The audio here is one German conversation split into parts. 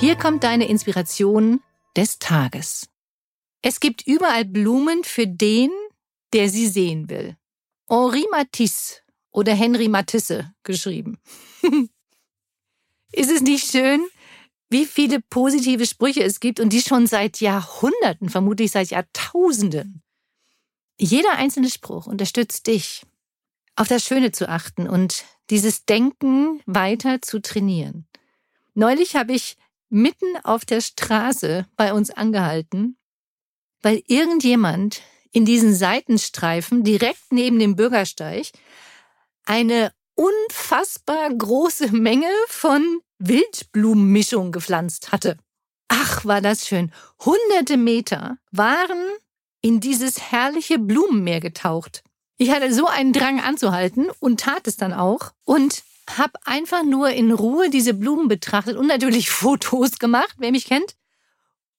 Hier kommt deine Inspiration des Tages. Es gibt überall Blumen für den, der sie sehen will. Henri Matisse oder Henry Matisse geschrieben. Ist es nicht schön, wie viele positive Sprüche es gibt und die schon seit Jahrhunderten, vermutlich seit Jahrtausenden jeder einzelne Spruch unterstützt dich, auf das Schöne zu achten und dieses Denken weiter zu trainieren. Neulich habe ich mitten auf der Straße bei uns angehalten, weil irgendjemand in diesen Seitenstreifen direkt neben dem Bürgersteig eine unfassbar große Menge von Wildblumenmischung gepflanzt hatte. Ach, war das schön. Hunderte Meter waren in dieses herrliche Blumenmeer getaucht. Ich hatte so einen Drang anzuhalten und tat es dann auch und habe einfach nur in Ruhe diese Blumen betrachtet und natürlich Fotos gemacht, wer mich kennt.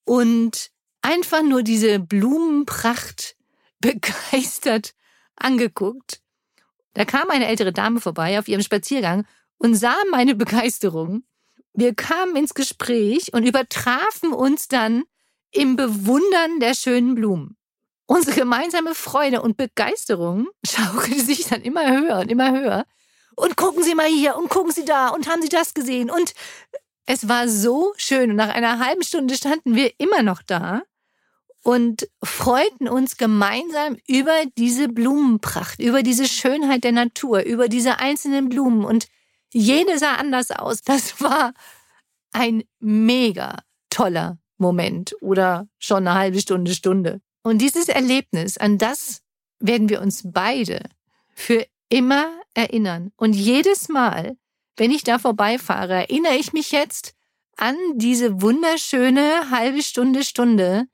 Und einfach nur diese Blumenpracht begeistert angeguckt. Da kam eine ältere Dame vorbei auf ihrem Spaziergang und sah meine Begeisterung. Wir kamen ins Gespräch und übertrafen uns dann im Bewundern der schönen Blumen. Unsere gemeinsame Freude und Begeisterung schaukelte sich dann immer höher und immer höher. Und gucken Sie mal hier und gucken Sie da und haben Sie das gesehen? Und es war so schön. Und nach einer halben Stunde standen wir immer noch da und freuten uns gemeinsam über diese Blumenpracht, über diese Schönheit der Natur, über diese einzelnen Blumen. Und jede sah anders aus. Das war ein mega toller Moment oder schon eine halbe Stunde, Stunde. Und dieses Erlebnis, an das werden wir uns beide für immer erinnern. Und jedes Mal, wenn ich da vorbeifahre, erinnere ich mich jetzt an diese wunderschöne halbe Stunde, Stunde,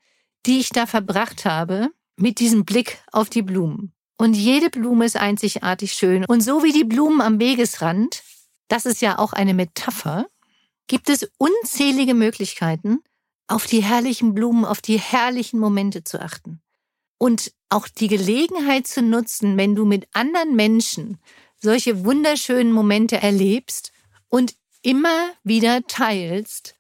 die ich da verbracht habe, mit diesem Blick auf die Blumen. Und jede Blume ist einzigartig schön. Und so wie die Blumen am Wegesrand, das ist ja auch eine Metapher, gibt es unzählige Möglichkeiten, auf die herrlichen Blumen, auf die herrlichen Momente zu achten. Und auch die Gelegenheit zu nutzen, wenn du mit anderen Menschen solche wunderschönen Momente erlebst und immer wieder teilst,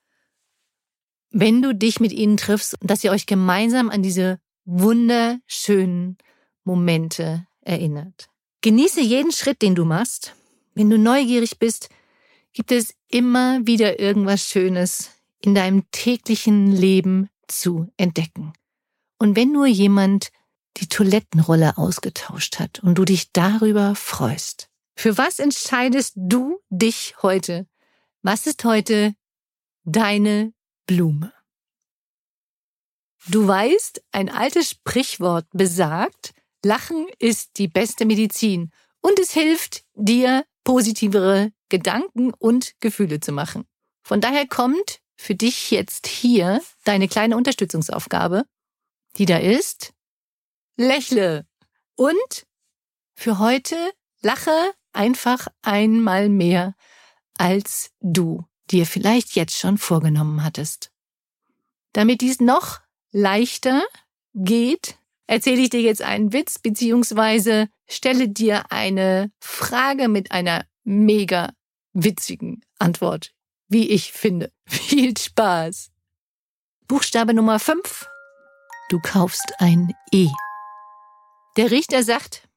wenn du dich mit ihnen triffst dass ihr euch gemeinsam an diese wunderschönen Momente erinnert. Genieße jeden Schritt, den du machst. Wenn du neugierig bist, gibt es immer wieder irgendwas Schönes in deinem täglichen Leben zu entdecken. Und wenn nur jemand die Toilettenrolle ausgetauscht hat und du dich darüber freust. Für was entscheidest du dich heute? Was ist heute deine Blume? Du weißt, ein altes Sprichwort besagt, Lachen ist die beste Medizin und es hilft dir, positivere Gedanken und Gefühle zu machen. Von daher kommt für dich jetzt hier deine kleine Unterstützungsaufgabe, die da ist. Lächle. Und für heute lache einfach einmal mehr als du dir vielleicht jetzt schon vorgenommen hattest. Damit dies noch leichter geht, erzähle ich dir jetzt einen Witz beziehungsweise stelle dir eine Frage mit einer mega witzigen Antwort, wie ich finde. Viel Spaß! Buchstabe Nummer 5. Du kaufst ein E. Der Richter sagt,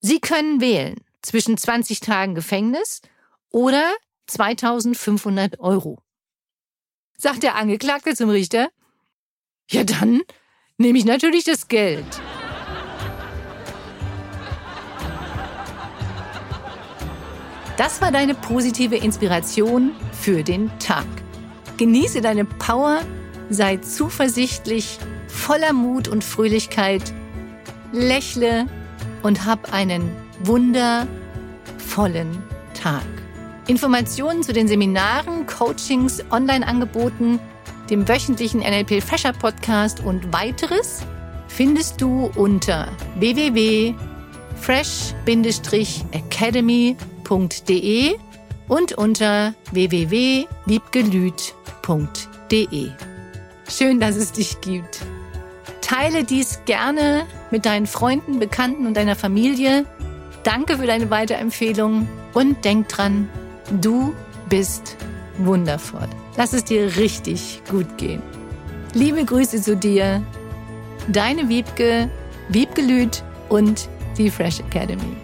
Sie können wählen zwischen 20 Tagen Gefängnis oder 2500 Euro. Sagt der Angeklagte zum Richter, ja dann nehme ich natürlich das Geld. Das war deine positive Inspiration für den Tag. Genieße deine Power, sei zuversichtlich, voller Mut und Fröhlichkeit, lächle und hab einen wundervollen Tag. Informationen zu den Seminaren, Coachings, Online-Angeboten, dem wöchentlichen NLP Fresher Podcast und weiteres findest du unter www.fresh-academy.de und unter www.liebgelüt.de. Schön, dass es dich gibt. Teile dies gerne mit deinen Freunden, Bekannten und deiner Familie. Danke für deine Weiterempfehlung und denk dran, du bist wundervoll. Lass es dir richtig gut gehen. Liebe Grüße zu dir, deine Wiebke, Wiebke Lüth und die Fresh Academy.